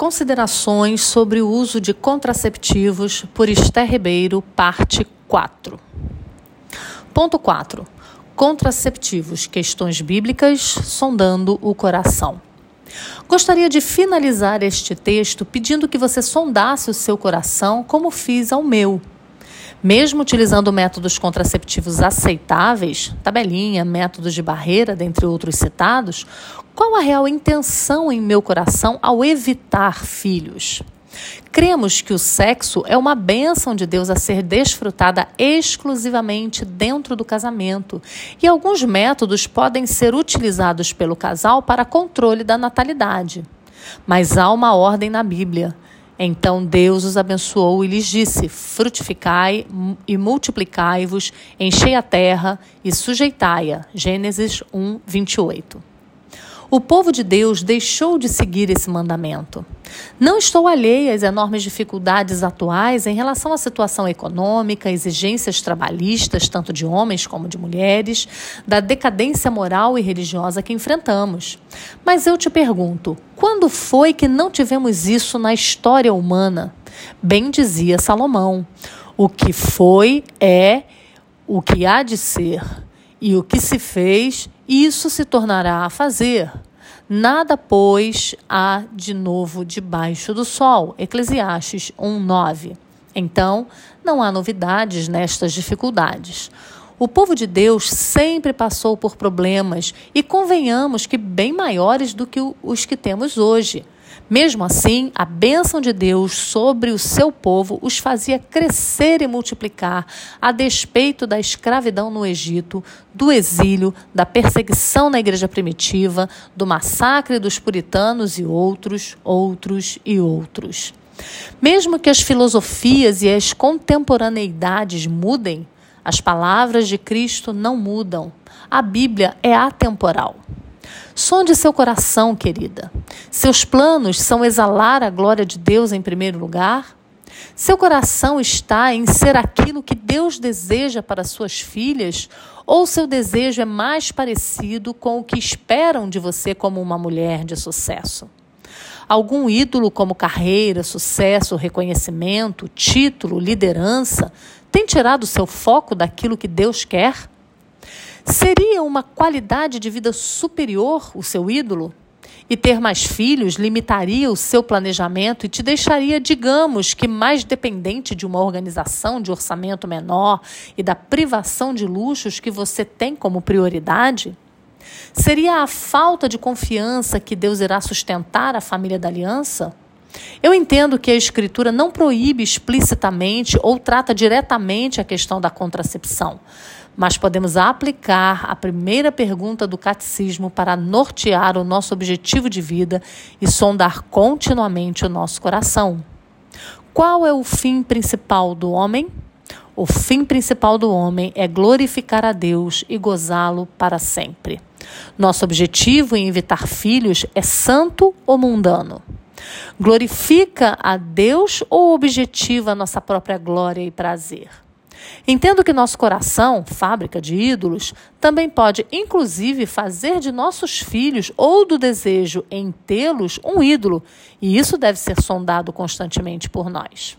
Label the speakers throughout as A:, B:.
A: Considerações sobre o uso de contraceptivos por Esther Ribeiro, parte 4. Ponto 4. Contraceptivos, questões bíblicas, sondando o coração. Gostaria de finalizar este texto pedindo que você sondasse o seu coração como fiz ao meu. Mesmo utilizando métodos contraceptivos aceitáveis, tabelinha, métodos de barreira, dentre outros citados, qual a real intenção em meu coração ao evitar filhos? Cremos que o sexo é uma bênção de Deus a ser desfrutada exclusivamente dentro do casamento, e alguns métodos podem ser utilizados pelo casal para controle da natalidade. Mas há uma ordem na Bíblia. Então Deus os abençoou e lhes disse: Frutificai e multiplicai-vos, enchei a terra e sujeitai-a. Gênesis 1, 28. O povo de Deus deixou de seguir esse mandamento. Não estou alheia às enormes dificuldades atuais em relação à situação econômica, exigências trabalhistas, tanto de homens como de mulheres, da decadência moral e religiosa que enfrentamos. Mas eu te pergunto: quando foi que não tivemos isso na história humana? Bem dizia Salomão: o que foi é, o que há de ser, e o que se fez isso se tornará a fazer. Nada, pois, há de novo debaixo do sol. Eclesiastes 1:9. Então, não há novidades nestas dificuldades. O povo de Deus sempre passou por problemas e convenhamos que bem maiores do que os que temos hoje. Mesmo assim, a bênção de Deus sobre o seu povo os fazia crescer e multiplicar, a despeito da escravidão no Egito, do exílio, da perseguição na igreja primitiva, do massacre dos puritanos e outros, outros e outros. Mesmo que as filosofias e as contemporaneidades mudem, as palavras de Cristo não mudam. A Bíblia é atemporal. Sonde seu coração, querida. Seus planos são exalar a glória de Deus em primeiro lugar? Seu coração está em ser aquilo que Deus deseja para suas filhas? Ou seu desejo é mais parecido com o que esperam de você como uma mulher de sucesso? Algum ídolo como carreira, sucesso, reconhecimento, título, liderança tem tirado seu foco daquilo que Deus quer? Seria uma qualidade de vida superior o seu ídolo? E ter mais filhos limitaria o seu planejamento e te deixaria, digamos, que mais dependente de uma organização de orçamento menor e da privação de luxos que você tem como prioridade? Seria a falta de confiança que Deus irá sustentar a família da aliança? Eu entendo que a Escritura não proíbe explicitamente ou trata diretamente a questão da contracepção, mas podemos aplicar a primeira pergunta do catecismo para nortear o nosso objetivo de vida e sondar continuamente o nosso coração. Qual é o fim principal do homem? O fim principal do homem é glorificar a Deus e gozá-lo para sempre. Nosso objetivo em evitar filhos é santo ou mundano? Glorifica a Deus ou objetiva a nossa própria glória e prazer? Entendo que nosso coração, fábrica de ídolos, também pode, inclusive, fazer de nossos filhos ou do desejo em tê-los um ídolo, e isso deve ser sondado constantemente por nós.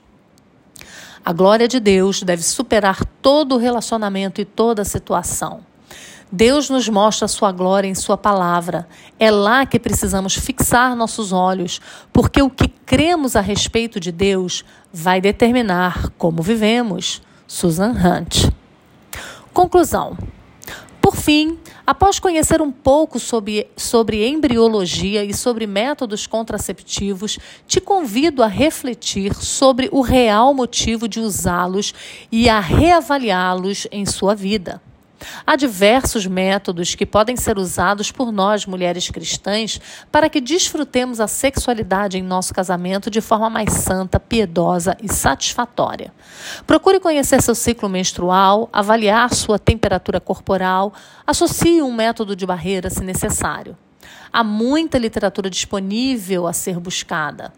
A: A glória de Deus deve superar todo relacionamento e toda situação. Deus nos mostra a sua glória em Sua palavra. É lá que precisamos fixar nossos olhos, porque o que cremos a respeito de Deus vai determinar como vivemos. Susan Hunt. Conclusão. Por fim, após conhecer um pouco sobre, sobre embriologia e sobre métodos contraceptivos, te convido a refletir sobre o real motivo de usá-los e a reavaliá-los em sua vida. Há diversos métodos que podem ser usados por nós, mulheres cristãs, para que desfrutemos a sexualidade em nosso casamento de forma mais santa, piedosa e satisfatória. Procure conhecer seu ciclo menstrual, avaliar sua temperatura corporal, associe um método de barreira se necessário. Há muita literatura disponível a ser buscada.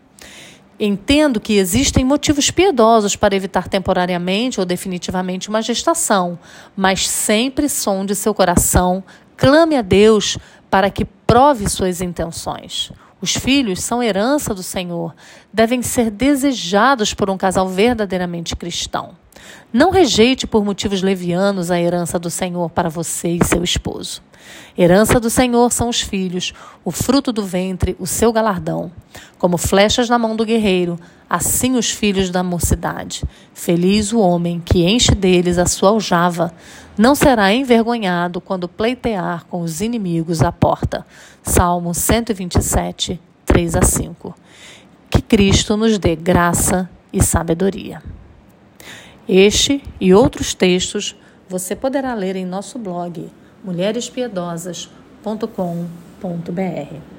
A: Entendo que existem motivos piedosos para evitar temporariamente ou definitivamente uma gestação, mas sempre sonde seu coração, clame a Deus para que prove suas intenções. Os filhos são herança do Senhor, devem ser desejados por um casal verdadeiramente cristão. Não rejeite por motivos levianos a herança do Senhor para você e seu esposo. Herança do Senhor são os filhos, o fruto do ventre, o seu galardão. Como flechas na mão do guerreiro, assim os filhos da mocidade. Feliz o homem que enche deles a sua aljava. Não será envergonhado quando pleitear com os inimigos à porta. Salmo 127, 3 a 5. Que Cristo nos dê graça e sabedoria. Este e outros textos você poderá ler em nosso blog mulherespiedosas.com.br.